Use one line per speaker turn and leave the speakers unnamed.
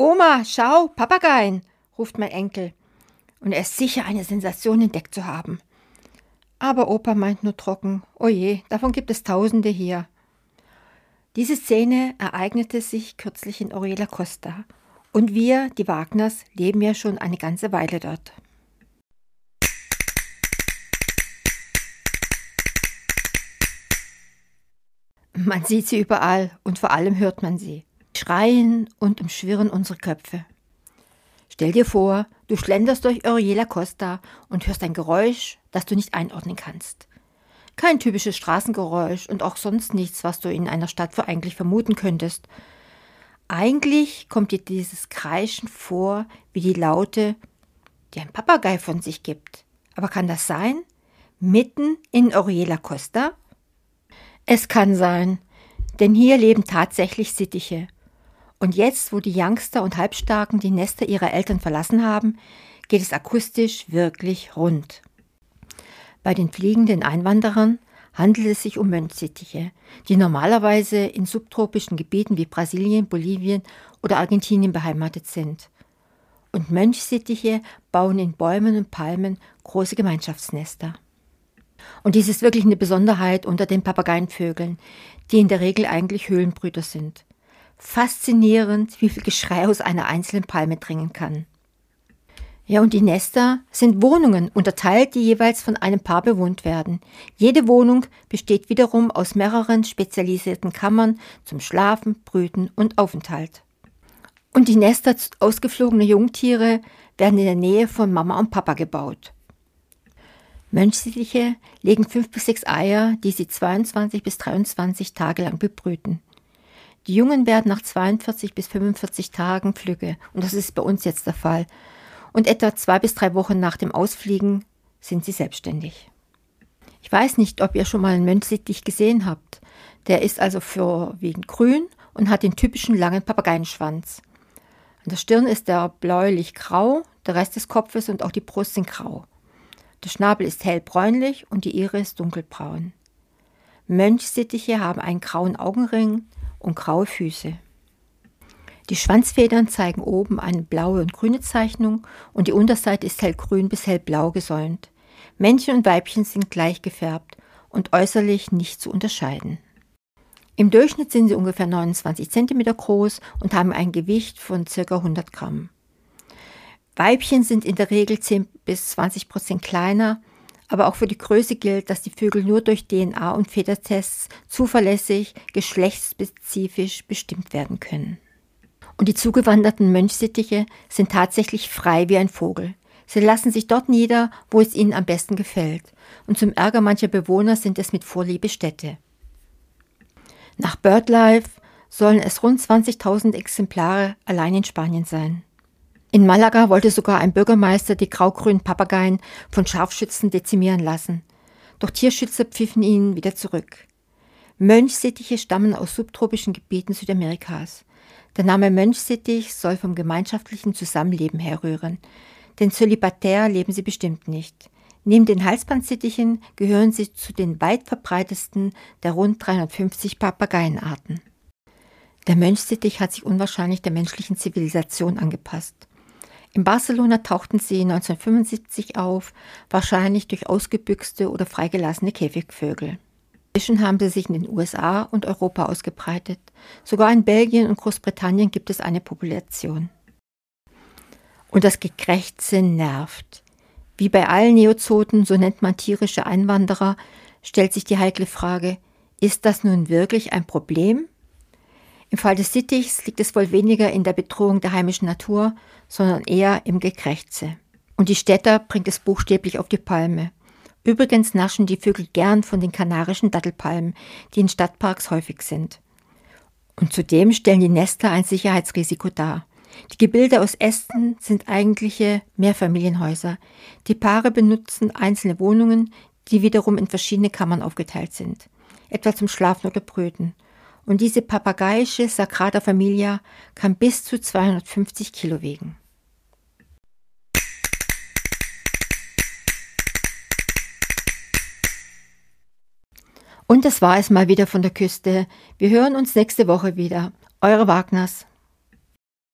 Oma, schau, Papageien, ruft mein Enkel. Und er ist sicher eine Sensation entdeckt zu haben. Aber Opa meint nur trocken, oje, davon gibt es Tausende hier. Diese Szene ereignete sich kürzlich in Oriela Costa. Und wir, die Wagners, leben ja schon eine ganze Weile dort. Man sieht sie überall und vor allem hört man sie. Schreien und umschwirren unsere Köpfe. Stell dir vor, du schlenderst durch Oriela Costa und hörst ein Geräusch, das du nicht einordnen kannst. Kein typisches Straßengeräusch und auch sonst nichts, was du in einer Stadt für eigentlich vermuten könntest. Eigentlich kommt dir dieses Kreischen vor wie die Laute, die ein Papagei von sich gibt. Aber kann das sein? Mitten in Oriela Costa? Es kann sein, denn hier leben tatsächlich Sittiche. Und jetzt, wo die Youngster und Halbstarken die Nester ihrer Eltern verlassen haben, geht es akustisch wirklich rund. Bei den fliegenden Einwanderern handelt es sich um Mönchsittiche, die normalerweise in subtropischen Gebieten wie Brasilien, Bolivien oder Argentinien beheimatet sind. Und Mönchsittiche bauen in Bäumen und Palmen große Gemeinschaftsnester. Und dies ist wirklich eine Besonderheit unter den Papageienvögeln, die in der Regel eigentlich Höhlenbrüter sind. Faszinierend, wie viel Geschrei aus einer einzelnen Palme dringen kann. Ja, und die Nester sind Wohnungen, unterteilt, die jeweils von einem Paar bewohnt werden. Jede Wohnung besteht wiederum aus mehreren spezialisierten Kammern zum Schlafen, Brüten und Aufenthalt. Und die Nester ausgeflogener Jungtiere werden in der Nähe von Mama und Papa gebaut. Mönchsittiche legen fünf bis sechs Eier, die sie 22 bis 23 Tage lang bebrüten. Die Jungen werden nach 42 bis 45 Tagen Flügge, und das ist bei uns jetzt der Fall und etwa zwei bis drei Wochen nach dem Ausfliegen sind sie selbstständig. Ich weiß nicht, ob ihr schon mal einen Mönchsittich gesehen habt. Der ist also vorwiegend grün und hat den typischen langen Papageienschwanz. An der Stirn ist er bläulich-grau, der Rest des Kopfes und auch die Brust sind grau. Der Schnabel ist hellbräunlich und die Iris dunkelbraun. Mönchsittiche haben einen grauen Augenring und graue Füße. Die Schwanzfedern zeigen oben eine blaue und grüne Zeichnung und die Unterseite ist hellgrün bis hellblau gesäumt. Männchen und Weibchen sind gleich gefärbt und äußerlich nicht zu unterscheiden. Im Durchschnitt sind sie ungefähr 29 cm groß und haben ein Gewicht von ca. 100 Gramm. Weibchen sind in der Regel 10 bis 20 Prozent kleiner, aber auch für die Größe gilt, dass die Vögel nur durch DNA- und Federtests zuverlässig geschlechtsspezifisch bestimmt werden können. Und die zugewanderten Mönchsittiche sind tatsächlich frei wie ein Vogel. Sie lassen sich dort nieder, wo es ihnen am besten gefällt. Und zum Ärger mancher Bewohner sind es mit Vorliebe Städte. Nach BirdLife sollen es rund 20.000 Exemplare allein in Spanien sein. In Malaga wollte sogar ein Bürgermeister die graugrünen Papageien von Scharfschützen dezimieren lassen. Doch Tierschützer pfiffen ihn wieder zurück. Mönchsittiche stammen aus subtropischen Gebieten Südamerikas. Der Name Mönchsittich soll vom gemeinschaftlichen Zusammenleben herrühren, denn zölibatär leben sie bestimmt nicht. Neben den Halsbandsittichen gehören sie zu den weit verbreitetsten der rund 350 Papageienarten. Der Mönchsittich hat sich unwahrscheinlich der menschlichen Zivilisation angepasst. In Barcelona tauchten sie 1975 auf, wahrscheinlich durch ausgebüxte oder freigelassene Käfigvögel. Inzwischen haben sie sich in den USA und Europa ausgebreitet. Sogar in Belgien und Großbritannien gibt es eine Population. Und das Gekrächze nervt. Wie bei allen Neozoten, so nennt man tierische Einwanderer, stellt sich die heikle Frage, ist das nun wirklich ein Problem? Im Fall des Sittichs liegt es wohl weniger in der Bedrohung der heimischen Natur, sondern eher im Gekrächze. Und die Städter bringt es buchstäblich auf die Palme. Übrigens naschen die Vögel gern von den kanarischen Dattelpalmen, die in Stadtparks häufig sind. Und zudem stellen die Nester ein Sicherheitsrisiko dar. Die Gebilde aus Ästen sind eigentliche Mehrfamilienhäuser. Die Paare benutzen einzelne Wohnungen, die wiederum in verschiedene Kammern aufgeteilt sind, etwa zum Schlafen oder Brüten. Und diese papageiische Sacrada Familia kann bis zu 250 Kilo wiegen. Und das war es mal wieder von der Küste. Wir hören uns nächste Woche wieder. Eure Wagners.